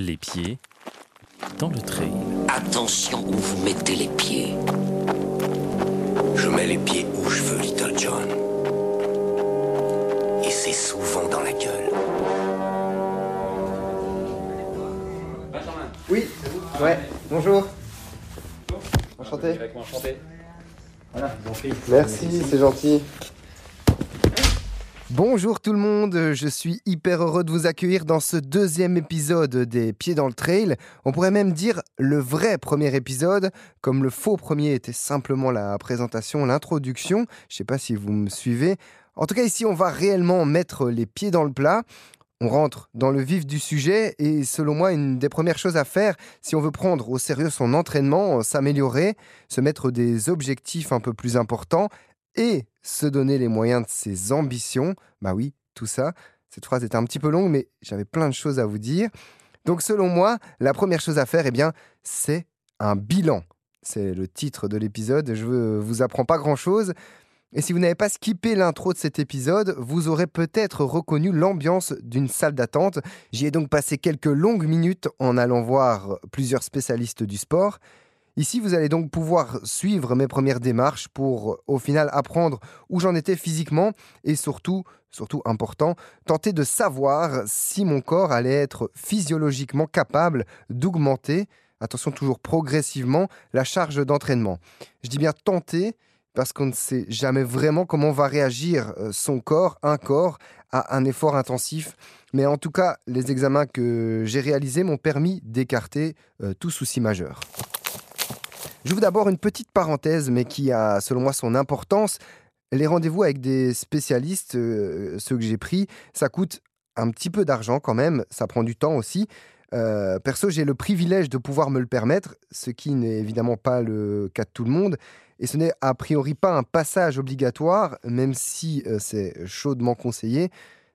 Les pieds dans le trail. Attention où vous mettez les pieds. Je mets les pieds où je veux, Little John. Et c'est souvent dans la gueule. Oui, ouais, bonjour. Enchanté. Merci, c'est gentil. Bonjour tout le monde, je suis hyper heureux de vous accueillir dans ce deuxième épisode des Pieds dans le Trail. On pourrait même dire le vrai premier épisode, comme le faux premier était simplement la présentation, l'introduction. Je sais pas si vous me suivez. En tout cas, ici, on va réellement mettre les pieds dans le plat. On rentre dans le vif du sujet et selon moi, une des premières choses à faire si on veut prendre au sérieux son entraînement, s'améliorer, se mettre des objectifs un peu plus importants et se donner les moyens de ses ambitions. Bah oui, tout ça. Cette phrase était un petit peu longue, mais j'avais plein de choses à vous dire. Donc selon moi, la première chose à faire, eh bien, c'est un bilan. C'est le titre de l'épisode. Je ne vous apprends pas grand-chose. Et si vous n'avez pas skippé l'intro de cet épisode, vous aurez peut-être reconnu l'ambiance d'une salle d'attente. J'y ai donc passé quelques longues minutes en allant voir plusieurs spécialistes du sport. Ici, vous allez donc pouvoir suivre mes premières démarches pour au final apprendre où j'en étais physiquement et surtout, surtout important, tenter de savoir si mon corps allait être physiologiquement capable d'augmenter, attention toujours progressivement, la charge d'entraînement. Je dis bien tenter parce qu'on ne sait jamais vraiment comment va réagir euh, son corps, un corps, à un effort intensif. Mais en tout cas, les examens que j'ai réalisés m'ont permis d'écarter euh, tout souci majeur. J'ouvre d'abord une petite parenthèse, mais qui a, selon moi, son importance. Les rendez-vous avec des spécialistes, euh, ceux que j'ai pris, ça coûte un petit peu d'argent quand même, ça prend du temps aussi. Euh, perso, j'ai le privilège de pouvoir me le permettre, ce qui n'est évidemment pas le cas de tout le monde. Et ce n'est a priori pas un passage obligatoire, même si euh, c'est chaudement conseillé.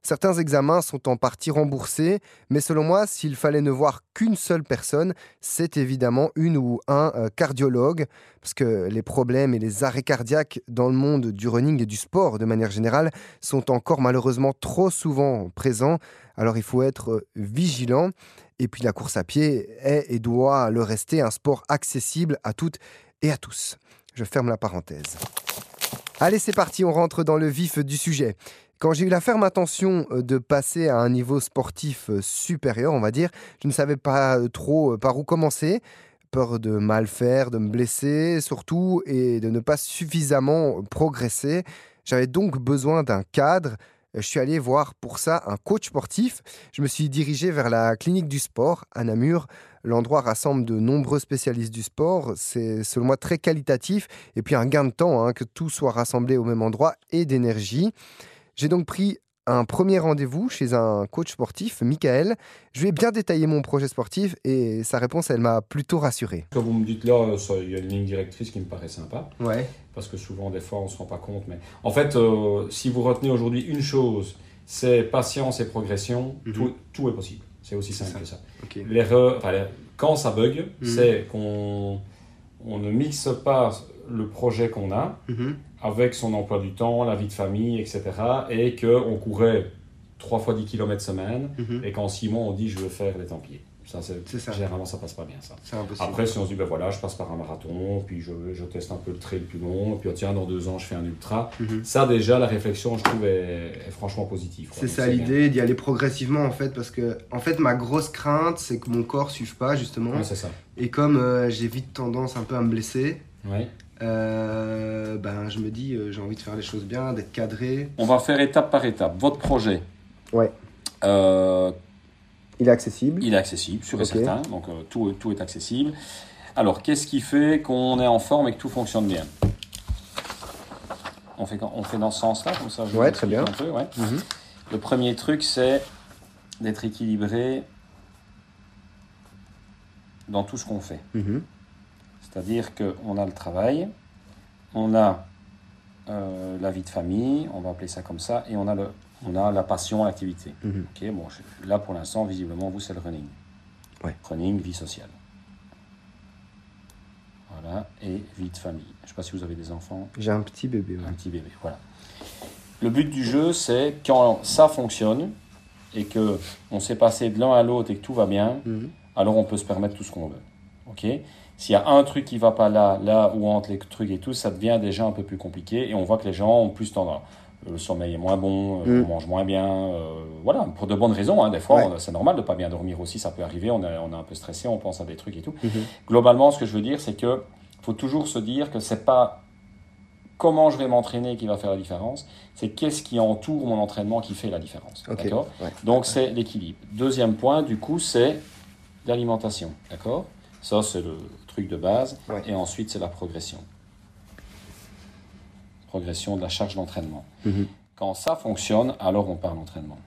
Certains examens sont en partie remboursés, mais selon moi, s'il fallait ne voir qu'une seule personne, c'est évidemment une ou un euh, cardiologue, parce que les problèmes et les arrêts cardiaques dans le monde du running et du sport de manière générale sont encore malheureusement trop souvent présents, alors il faut être euh, vigilant. Et puis la course à pied est et doit le rester un sport accessible à toutes et à tous. Je ferme la parenthèse. Allez, c'est parti, on rentre dans le vif du sujet. Quand j'ai eu la ferme intention euh, de passer à un niveau sportif euh, supérieur, on va dire, je ne savais pas euh, trop par où commencer. Peur de mal faire, de me blesser surtout, et de ne pas suffisamment progresser. J'avais donc besoin d'un cadre. Je suis allé voir pour ça un coach sportif. Je me suis dirigé vers la clinique du sport à Namur. L'endroit rassemble de nombreux spécialistes du sport. C'est selon moi très qualitatif. Et puis un gain de temps, hein, que tout soit rassemblé au même endroit et d'énergie. J'ai donc pris un premier rendez-vous chez un coach sportif, Michael. Je lui ai bien détaillé mon projet sportif et sa réponse, elle m'a plutôt rassuré. Quand vous me dites là, ça- il y a une ligne directrice qui me paraît sympa, Ouais. parce que souvent, des fois, on ne se rend pas compte. Mais en fait, euh, si vous retenez aujourd'hui une chose, c'est patience et progression, Mhm. tout, tout est possible. C'est aussi simple ça. que ça. L'erreur, enfin, quand ça bug, Mhm. c'est qu'on on ne mixe pas le projet qu'on a Mhm. avec son emploi du temps, la vie de famille, etc. Et qu'on courait 3 fois 10 km semaine Mhm. et qu'en 6 mois, on dit je veux faire les Templiers. Ça, C'est ça. généralement, ça passe pas bien, ça. Après, si on se dit, ben voilà, je passe par un marathon, puis je, je teste un peu le trail plus long, puis oh, tiens, dans deux ans, je fais un ultra. Mhm. Ça, déjà, la réflexion, je trouve, est, est franchement positive. C'est ça l'idée, d'y aller progressivement en fait, parce que en fait ma grosse crainte c'est que mon corps suive pas justement, Ouais, c'est ça. et comme euh, j'ai vite tendance un peu à me blesser, Ouais. Euh, ben je me dis euh, j'ai envie de faire les choses bien, d'être cadré. On va faire étape par étape. Votre projet, Ouais. euh, Il est accessible. il est accessible, sûr et certain. Donc, euh, tout, tout est accessible. Alors, qu'est-ce qui fait qu'on est en forme et que tout fonctionne bien? On fait, on fait dans ce sens-là, comme ça je Ouais, très bien. un peu, ouais. Mhm. Le premier truc, c'est d'être équilibré dans tout ce qu'on fait. Mhm. C'est-à-dire qu'on a le travail, on a euh, la vie de famille, on va appeler ça comme ça, et on a, le, on a la passion, l'activité. Mhm. Bon, je- là pour l'instant, visiblement, vous, c'est le running. Ouais. Running, vie sociale. Voilà, et vie de famille. Je ne sais pas si vous avez des enfants, J'ai un petit bébé. ouais. un petit bébé. Voilà. Le but du jeu, c'est quand ça fonctionne, et que on s'est passé de l'un à l'autre et que tout va bien, Mhm. alors on peut se permettre tout ce qu'on veut. Ok? S'il y a un truc qui va pas là, là ou entre les trucs et tout, ça devient déjà un peu plus compliqué et on voit que les gens ont plus tendance. Le sommeil est moins bon, euh, Mm. on mange moins bien, euh, voilà, pour de bonnes raisons. hein. Des fois, Ouais. c'est normal de pas bien dormir aussi, ça peut arriver. On est, on est un peu stressé, on pense à des trucs et tout. Mhm. Globalement, ce que je veux dire, c'est que faut toujours se dire que c'est pas comment je vais m'entraîner qui va faire la différence, c'est qu'est-ce qui entoure mon entraînement qui fait la différence. D'accord? Ouais. Donc c'est l'équilibre. Deuxième point, du coup, c'est l'alimentation. D'accord? Ça, c'est le truc de base. Ouais. Et ensuite, c'est la progression. Progression de la charge d'entraînement. Mhm. Quand ça fonctionne, alors on parle d'entraînement.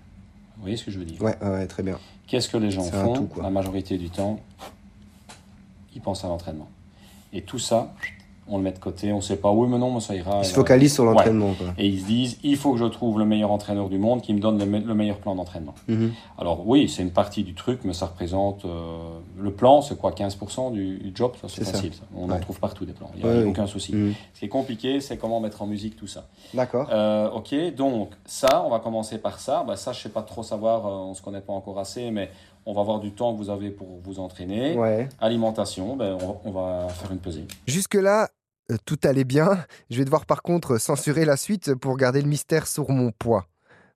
Vous voyez ce que je veux dire? Ouais, très bien. Qu'est-ce que les gens C'est font? tout. La majorité du temps, ils pensent à l'entraînement. Et tout ça, on le met de côté, on ne sait pas, oui, mais non, mais ça ira. Ils se et focalisent sur l'entraînement. Et ils se disent, il faut que je trouve le meilleur entraîneur du monde qui me donne le, me- le meilleur plan d'entraînement. Mhm. Alors oui, c'est une partie du truc, mais ça représente... euh, le plan, c'est quoi 15% du, job? C'est facile. ça. On en trouve partout des plans. Il n'y a Ouais, oui. aucun souci. Mhm. Ce qui est compliqué, c'est comment mettre en musique tout ça. D'accord. Euh, ok, donc ça, on va commencer par ça. Bah, ça, je sais pas trop savoir, euh, on se connaît pas encore assez, mais on va voir du temps que vous avez pour vous entraîner. Ouais. Alimentation, ben, on, on va faire une pesée. Jusque-là, euh, tout allait bien. Je vais devoir par contre censurer la suite pour garder le mystère sur mon poids.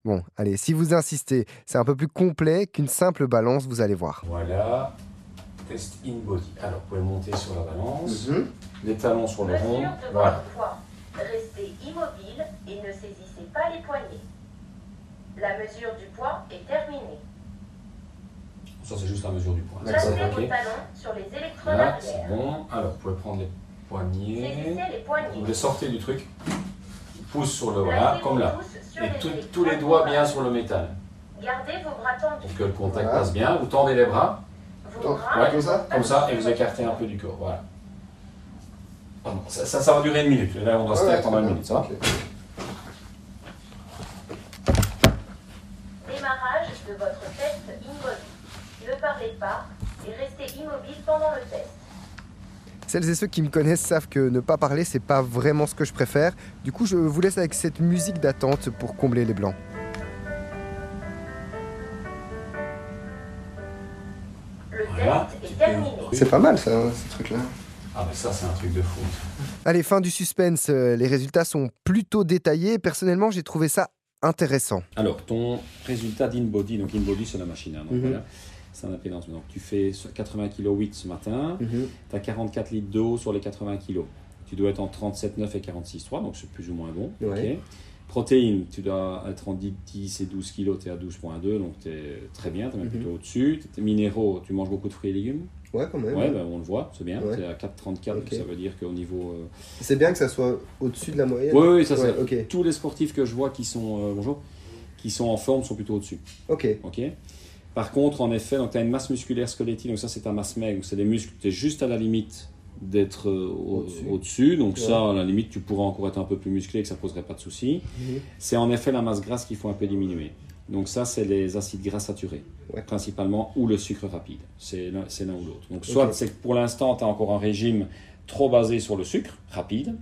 Bon, allez, si vous insistez, c'est un peu plus complet qu'une simple balance, vous allez voir. Voilà, test in body. Alors, vous pouvez monter sur la balance, Mhm. les talons sur le rond. Mesure de Voilà. votre poids. Restez immobile et ne saisissez pas les poignets. La mesure du poids est terminée. Ça, c'est juste la mesure du poids. Placez vos talons sur les électrodes Voilà, c'est bon. Alors, vous pouvez prendre les poignets. Vous les sortez du truc. Pouce sur le voilà, comme là. Et tout- tous les doigts bien sur le métal. Gardez vos bras tendus. Pour que le contact Voilà. passe bien. Vous tendez les bras. Vos bras Ouais, sont pas Comme ça, et vous écartez un peu du corps. Voilà. Pardon, Ça, ça, ça va durer une minute. Là, on doit se taire pendant une minute, ça va Démarrage de votre test in-body. Ne parlez pas et restez immobile pendant le test. Celles et ceux qui me connaissent savent que ne pas parler, c'est pas vraiment ce que je préfère. Du coup, je vous laisse avec cette musique d'attente pour combler les blancs. Voilà. C'est pas mal ça, ce truc-là. Ah, mais ça, c'est un truc de fou. Allez, fin du suspense. euh, Les résultats sont plutôt détaillés. Personnellement, j'ai trouvé ça intéressant. Alors, ton résultat d'in-body, donc in-body, c'est la machine. hein, donc Mhm. voilà. C'est un impédance. Donc, tu fais 80 kg 8 ce matin. Tu as 44 litres d'eau sur les 80 kg. Tu dois être en 37,9 et 46,3, donc c'est plus ou moins bon. Ouais. ok. Protéines, tu dois être en 10, 10 et 12 kg, tu es à 12,2, donc tu es très bien, tu es même Mhm. plutôt au-dessus. Minéraux, tu manges beaucoup de fruits et légumes? Ouais, quand même. Ouais, ben, on le voit, c'est bien. Ouais. Es à 4,34, Ok. ça veut dire qu'au niveau. euh, C'est bien que ça soit au-dessus de la moyenne. Oui, oui, ça c'est. Tous les sportifs que je vois qui sont, euh, bonjour, qui sont en forme sont plutôt au-dessus. Ok. ok Par contre, en effet, tu as une masse musculaire squelettique, donc ça c'est ta masse maigre, c'est des muscles, tu es juste à la limite d'être euh, au- Au-dessus. donc Ouais. ça, à la limite, tu pourras encore être un peu plus musclé, que ça poserait pas de souci. Mhm. C'est en effet la masse grasse qu'il faut un peu diminuer. Donc ça, c'est les acides gras saturés, Ouais. principalement, ou le sucre rapide. C'est l'un c'est l'un ou l'autre. Donc soit c'est que pour l'instant, tu as encore un régime trop basé sur le sucre rapide,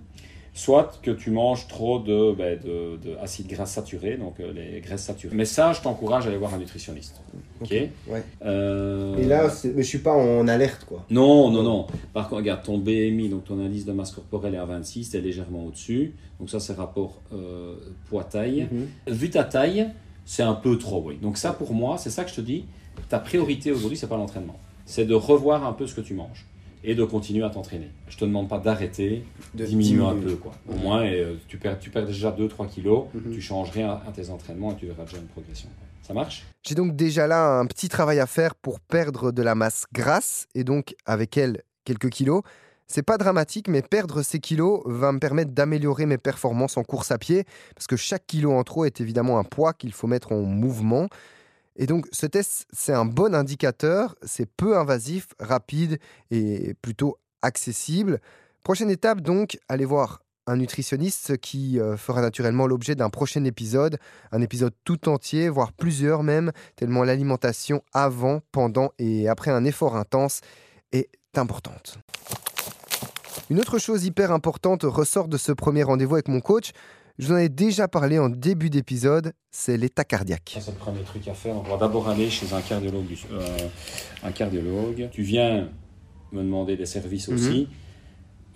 soit que tu manges trop de, ben, de, de acides gras saturés, donc euh, les graisses saturées. Mais ça, je t'encourage à aller voir un nutritionniste. Ok, Ouais. Euh, Et là, mais je suis pas en alerte, quoi. non, non, non. Par contre, regarde, ton BMI, donc ton indice de masse corporelle est à 26, t'es légèrement au-dessus. Donc ça, c'est rapport euh, poids-taille. Mhm. Vu ta taille, c'est un peu trop, oui. Donc ça, pour moi, c'est ça que je te dis. Ta priorité aujourd'hui, c'est pas l'entraînement. C'est de revoir un peu ce que tu manges et de continuer à t'entraîner. Je te demande pas d'arrêter, De diminuer un peu, quoi. Au moins, et, euh, tu, perds, tu perds déjà 2-3 kilos, Mhm. tu changes rien à tes entraînements et tu verras déjà une progression. quoi. Ça marche? J'ai donc déjà là un petit travail à faire pour perdre de la masse grasse et donc avec elle quelques kilos. C'est pas dramatique, mais perdre ces kilos va me permettre d'améliorer mes performances en course à pied, parce que chaque kilo en trop est évidemment un poids qu'il faut mettre en mouvement. Et donc ce test, c'est un bon indicateur, c'est peu invasif, rapide et plutôt accessible. Prochaine étape donc, allez voir un nutritionniste qui euh, fera naturellement l'objet d'un prochain épisode, un épisode tout entier, voire plusieurs même, tellement l'alimentation avant, pendant et après un effort intense est importante. Une autre chose hyper importante ressort de ce premier rendez-vous avec mon coach. Je vous en ai déjà parlé en début d'épisode, c'est l'état cardiaque. Ça, c'est le premier truc à faire. On va d'abord aller chez un cardiologue. euh, un cardiologue. Tu viens me demander des services Mhm. aussi.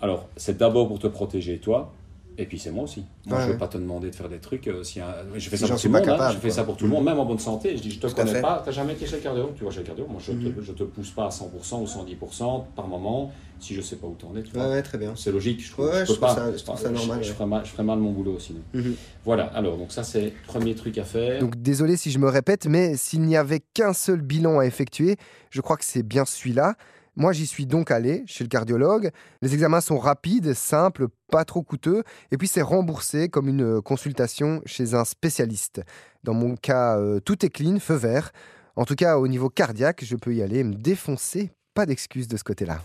Alors, c'est d'abord pour te protéger, toi. Et puis c'est moi aussi. Moi, Ouais, je ne vais ouais. pas te demander de faire des trucs. euh, si un- Je fais ça pour tout le pas monde. hein. Je fais ça pour tout le monde, même en bonne santé. Je dis, je te Tout connais pas. Tu n'as jamais été chez le cardiologue Tu vas chez le cardiologue. Moi, je Mhm. ne te, je te pousse pas à 100% ou 110% par moment si je ne sais pas où t'en es. Tu vois. ouais, très bien. C'est logique, je trouve. Ouais, je, je peux trouve pas. ça- je trouve ça normal, Je, ferais mal, je ferais mal mon boulot sinon. Mhm. Voilà, alors, donc ça, c'est le premier truc à faire. Donc désolé si je me répète, mais s'il n'y avait qu'un seul bilan à effectuer, je crois que c'est bien celui-là. Moi, j'y suis donc allé chez le cardiologue. Les examens sont rapides, simples, pas trop coûteux, et puis c'est remboursé comme une euh, consultation chez un spécialiste. Dans mon cas, euh, tout est clean, feu vert. En tout cas, au niveau cardiaque, je peux y aller me défoncer. Pas d'excuse de ce côté-là.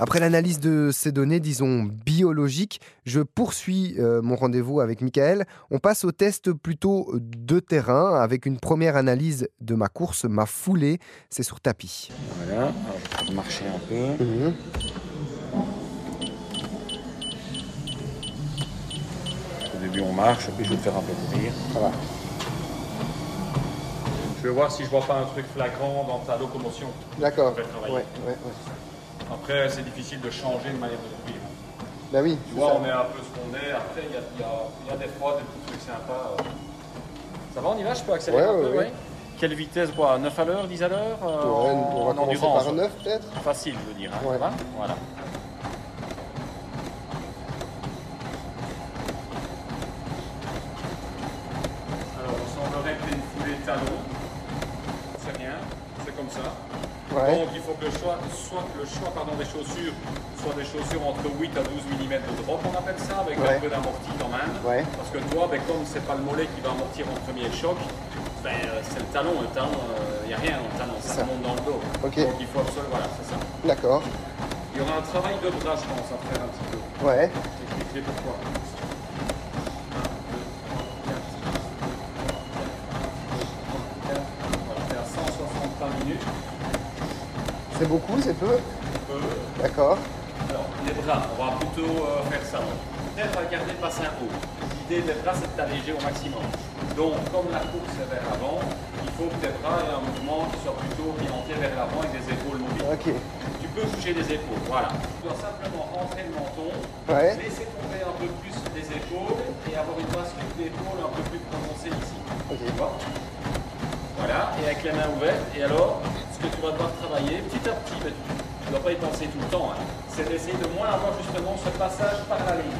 Après l'analyse de ces données, disons biologiques, je poursuis euh, mon rendez-vous avec Michael. On passe au test plutôt de terrain avec une première analyse de ma course, ma foulée. C'est sur tapis. Voilà, alors, je vais marcher un peu. Au début, on marche, puis je vais te faire un peu courir. Va. Je vais voir si je vois pas un truc flagrant dans ta locomotion. D'accord. Ouais, ouais, ouais. Après, c'est difficile de changer de manière de courir. Bah oui. Tu vois, on est un peu ce qu'on est. Après, il y a, y y des fois des petits trucs sympas. euh. Ça va, on y va? Je peux accélérer Ouais, un peu ouais. ouais. Quelle vitesse? Quoi 9 à l'heure, 10 à l'heure euh, on va en commencer endurance par 9 peut-être Facile, je veux dire. hein, Voilà. Le choix, soit le choix pardon, des chaussures soit des chaussures entre 8 à 12 mm de drop, on appelle ça, avec Ouais. un peu d'amorti quand même. Ouais. Parce que toi, ben, comme c'est pas le mollet qui va amortir en premier choc, ben, euh, c'est le talon. Le talon, il n'y a rien dans le talon, ça, Ça. monte dans le dos. Donc il faut absolument. Voilà, c'est ça. D'accord. Il y aura un travail de bras, je pense, à faire un petit peu. Ouais. J'expliquerai pourquoi. Voilà, t'es à 160 minutes. C'est beaucoup, c'est peu Euh, D'accord. Alors, les bras, on va plutôt euh, faire ça. Peut-être à garder le bassin haut. L'idée des bras, c'est de t'alléger au maximum. Donc, comme la course est vers l'avant, il faut que tes bras aient un mouvement qui soit plutôt orienté vers l'avant avec des épaules mobiles. Ok. Tu peux bouger les épaules, voilà. Tu dois simplement rentrer le menton, Ouais. laisser tomber un peu plus les épaules et avoir une bascule d'épaule un peu plus prononcée ici. Ok. Tu vois? Voilà, et avec les mains ouvertes. Et alors, ce que tu vas devoir travailler petit à petit, mais tu ne dois pas y penser tout le temps, hein, c'est d'essayer de moins avoir justement ce passage par la ligne.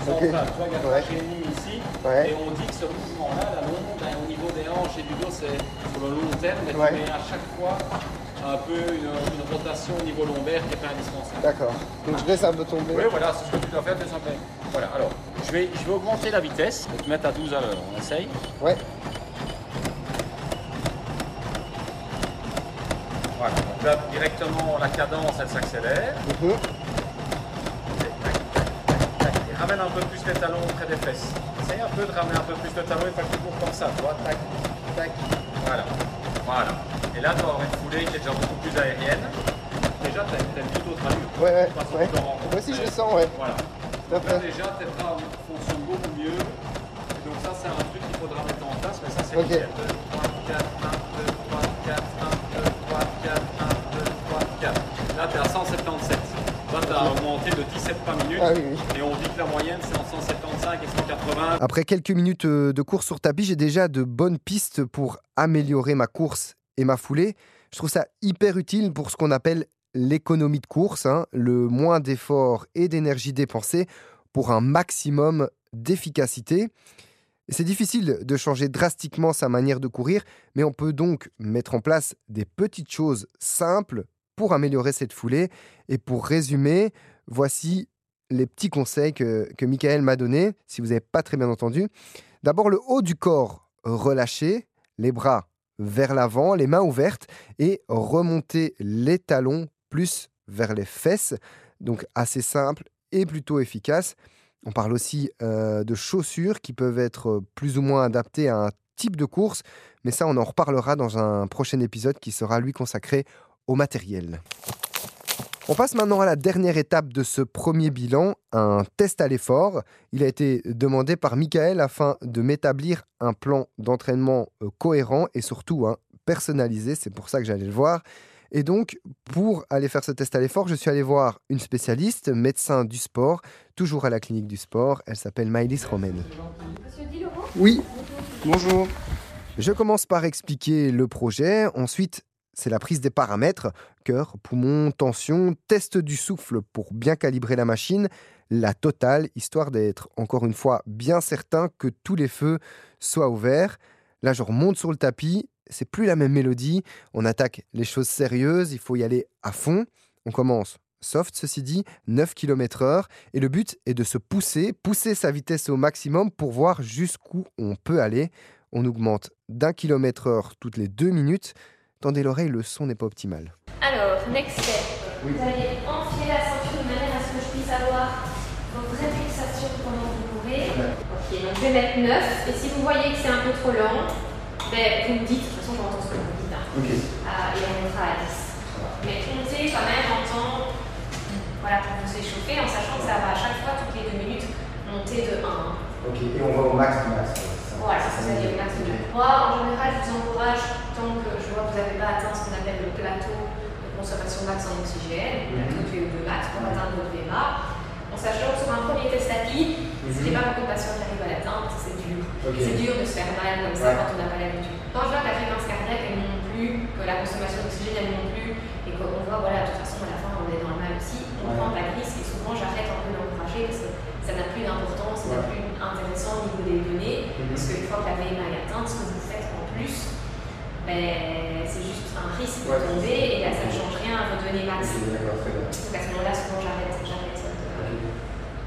Ok. Centrale. Tu vois, Ouais. ligne ici, Ouais. et on dit que ce mouvement-là, la longue, ben, au niveau des hanches et du dos, c'est sur le long terme, mais Ouais. tu mets à chaque fois un peu une, une rotation au niveau lombaire qui n'est pas indispensable. D'accord. Donc je laisse un peu tomber. Oui, voilà, c'est ce que tu dois faire simplement. Voilà, alors, je vais, je vais augmenter la vitesse, je vais te mettre à 12 à l'heure, on essaye. Ouais. Voilà, donc là, directement, la cadence, elle s'accélère. Mhm. Et ramène un peu plus les talons près des fesses. Essaye un peu de ramener un peu plus le talon et pas que tu cours comme ça, tu vois, tac, tac, voilà, voilà. Et là, tu vas avoir une foulée qui est déjà beaucoup plus aérienne. Déjà, tu as, une toute autre allure. Ouais, ouais, ouais. Moi aussi je le sens, ouais. Voilà. Donc là, déjà, tes bras fonctionnent beaucoup mieux. Et donc ça, c'est un truc qu'il faudra mettre en place, mais ça, c'est Ok. nickel. Augmenté de 17 par minute. Ah oui, oui. Et on dit que la moyenne, c'est entre 175 et 180. Après quelques minutes euh, de course sur tapis, j'ai déjà de bonnes pistes pour améliorer ma course et ma foulée. Je trouve ça hyper utile pour ce qu'on appelle l'économie de course, hein, le moins d'efforts et d'énergie dépensés pour un maximum d'efficacité. C'est difficile de changer drastiquement sa manière de courir, mais on peut donc mettre en place des petites choses simples pour améliorer cette foulée. Et pour résumer, voici les petits conseils que, que Michael m'a donnés, si vous n'avez pas très bien entendu. D'abord, le haut du corps relâché, les bras vers l'avant, les mains ouvertes, et remonter les talons plus vers les fesses. Donc assez simple et plutôt efficace. On parle aussi euh, de chaussures qui peuvent être plus ou moins adaptées à un type de course, mais ça on en reparlera dans un prochain épisode qui sera lui consacré au matériel. On passe maintenant à la dernière étape de ce premier bilan, un test à l'effort. Il a été demandé par Michael afin de m'établir un plan d'entraînement euh, cohérent et surtout hein, personnalisé. C'est pour ça que j'allais le voir. Et donc, pour aller faire ce test à l'effort, je suis allé voir une spécialiste, médecin du sport, toujours à la clinique du sport. Elle s'appelle Maëlys Romaine. Oui, bonjour. Je commence par expliquer le projet. Ensuite, c'est la prise des paramètres cœur, poumon, tension, test du souffle pour bien calibrer la machine, la totale, histoire d'être encore une fois bien certain que tous les feux soient ouverts. Là, je remonte sur le tapis c'est plus la même mélodie. On attaque les choses sérieuses, il faut y aller à fond. On commence soft, ceci dit, 9 km/h. Et le but est de se pousser, pousser sa vitesse au maximum pour voir jusqu'où on peut aller. On augmente d'un kilomètre heure toutes les deux minutes. Tendez l'oreille, le son n'est pas optimal. Alors, next step. Vous allez enfiler la ceinture de manière à ce que je puisse avoir vos vraies fixations pendant que vous courez. Ok, donc je vais mettre 9. Et si vous voyez que c'est un peu trop lent, ben, vous me dites, de toute façon, j'entends ce que vous dites. Hein. Euh, et on montera à 10. Mais comptez quand même en temps voilà, pour vous échauffer, en sachant que ça va à chaque fois, toutes les deux minutes, monter de 1. Ok, et on va au max du max. Voilà, c'est ça, c'est au max du max. Moi, en général, je vous encourage, tant que je vois que vous n'avez pas atteint ce qu'on appelle le plateau de consommation max en oxygène, le plateau de VO2 max pour atteindre votre VMA, en sachant que sur un premier test à pied, ce n'est pas beaucoup de patients qui arrivent à l'atteindre, c'est dur. C'est dur de se faire mal comme ça quand on n'a pas l'habitude. Quand je vois que la fréquence cardiaque elle non plus, que la consommation d'oxygène elle non plus, et qu'on voit, voilà, de toute façon, à la fin, on est dans le mal aussi, on prend pas de risque et souvent j'arrête un peu d'encourager parce que ça n'a plus d'importance, ça n'a plus intéressant au niveau des données, mhm. parce qu'une fois que la VMA est atteinte, ce que vous faites en plus, ben, c'est juste un risque de tomber et là ça ne change rien à vos données max. Donc à ce moment-là, souvent j'arrête. j'arrête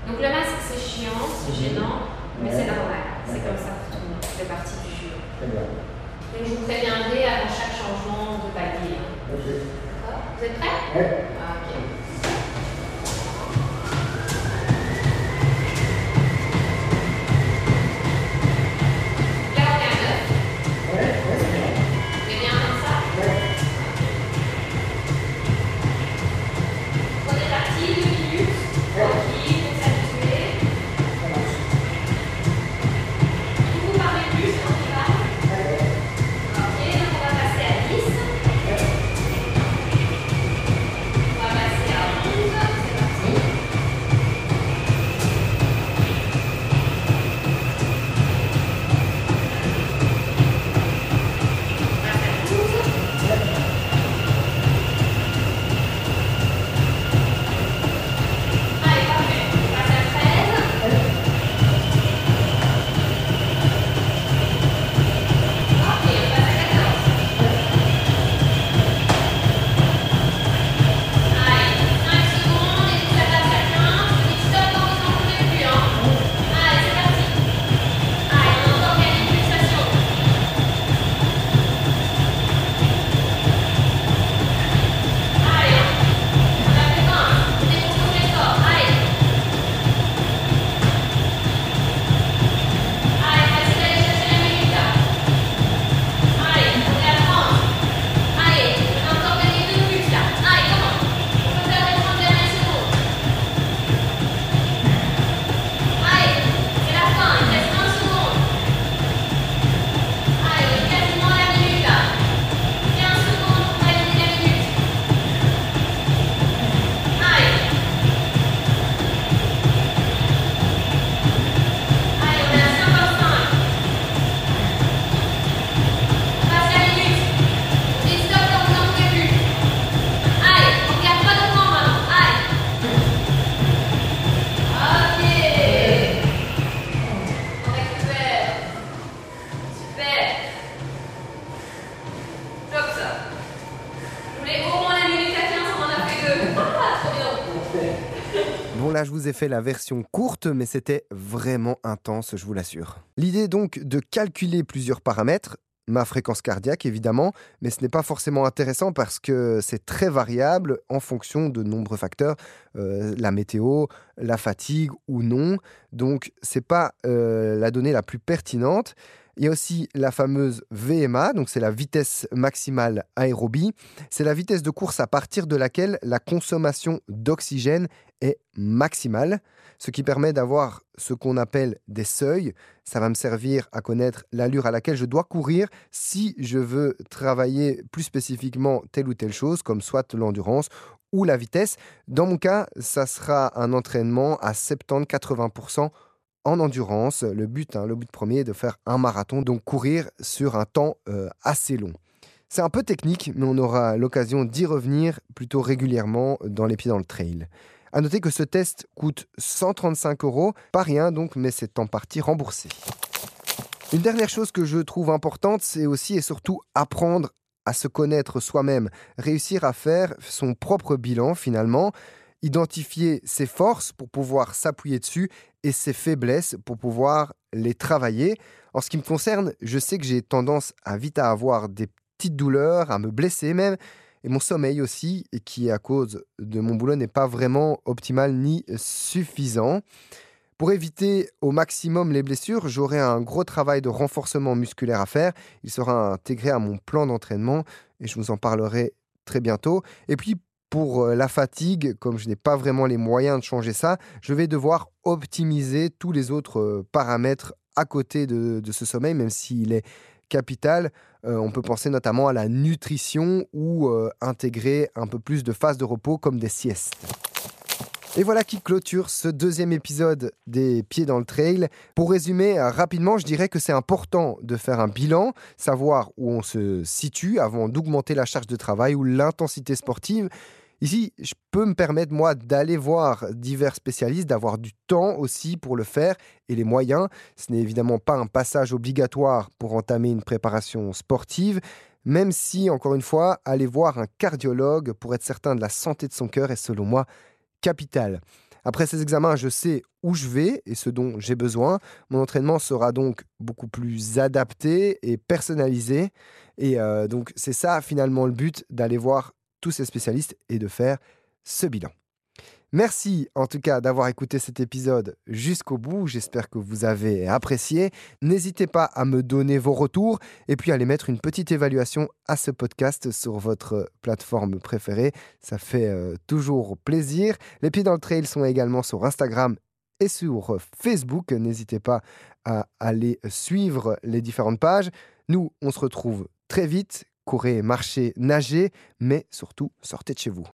Donc le masque c'est chiant, c'est mhm. gênant. Mais c'est normal, c'est comme ça pour tout le monde, fait partie du jeu. Donc je vous préviendrai avant chaque changement de palier. Hein. D'accord Vous êtes prêts? Oui. Ah. Fait la version courte, mais c'était vraiment intense, je vous l'assure. L'idée donc de calculer plusieurs paramètres, ma fréquence cardiaque évidemment, mais ce n'est pas forcément intéressant parce que c'est très variable en fonction de nombreux facteurs, euh, la météo, la fatigue ou non. Donc c'est pas euh, la donnée la plus pertinente. Il y a aussi la fameuse VMA, donc c'est la vitesse maximale aérobie. C'est la vitesse de course à partir de laquelle la consommation d'oxygène est maximale, ce qui permet d'avoir ce qu'on appelle des seuils. Ça va me servir à connaître l'allure à laquelle je dois courir si je veux travailler plus spécifiquement telle ou telle chose, comme soit l'endurance ou la vitesse. Dans mon cas, ça sera un entraînement à 70-80% en endurance. Le but, hein, le but premier est de faire un marathon, donc courir sur un temps euh, assez long. C'est un peu technique, mais on aura l'occasion d'y revenir plutôt régulièrement dans les pieds dans le trail. À noter que ce test coûte 135 euros, pas rien donc, mais c'est en partie remboursé. Une dernière chose que je trouve importante, c'est aussi et surtout apprendre à se connaître soi-même, réussir à faire son propre bilan finalement, identifier ses forces pour pouvoir s'appuyer dessus et ses faiblesses pour pouvoir les travailler. En ce qui me concerne, je sais que j'ai tendance à vite à avoir des petites douleurs, à me blesser même, et mon sommeil aussi, qui à cause de mon boulot n'est pas vraiment optimal ni suffisant. Pour éviter au maximum les blessures, j'aurai un gros travail de renforcement musculaire à faire. Il sera intégré à mon plan d'entraînement et je vous en parlerai très bientôt. Et puis pour euh, la fatigue, comme je n'ai pas vraiment les moyens de changer ça, je vais devoir optimiser tous les autres euh, paramètres à côté de, ce sommeil, même s'il est capital. Euh, on peut penser notamment à la nutrition ou intégrer un peu plus de phases de repos comme des siestes. Et voilà qui clôture ce deuxième épisode des Pieds dans le Trail. Pour résumer rapidement, je dirais que c'est important de faire un bilan, savoir où on se situe avant d'augmenter la charge de travail ou l'intensité sportive. Ici, je peux me permettre, moi, d'aller voir divers spécialistes, d'avoir du temps aussi pour le faire et les moyens. Ce n'est évidemment pas un passage obligatoire pour entamer une préparation sportive, même si, encore une fois, aller voir un cardiologue pour être certain de la santé de son cœur est, selon moi, capital. Après ces examens, je sais où je vais et ce dont j'ai besoin. Mon entraînement sera donc beaucoup plus adapté et personnalisé. Et euh, donc c'est ça finalement le but d'aller voir tous ces spécialistes et de faire ce bilan. Merci en tout cas d'avoir écouté cet épisode jusqu'au bout. J'espère que vous avez apprécié. N'hésitez pas à me donner vos retours et puis à aller mettre une petite évaluation à ce podcast sur votre plateforme préférée. Ça fait euh, toujours plaisir. Les pieds dans le trail sont également sur Instagram et sur Facebook. N'hésitez pas à aller suivre les différentes pages. Nous, on se retrouve très vite. Courez, marchez, nagez, mais surtout sortez de chez vous.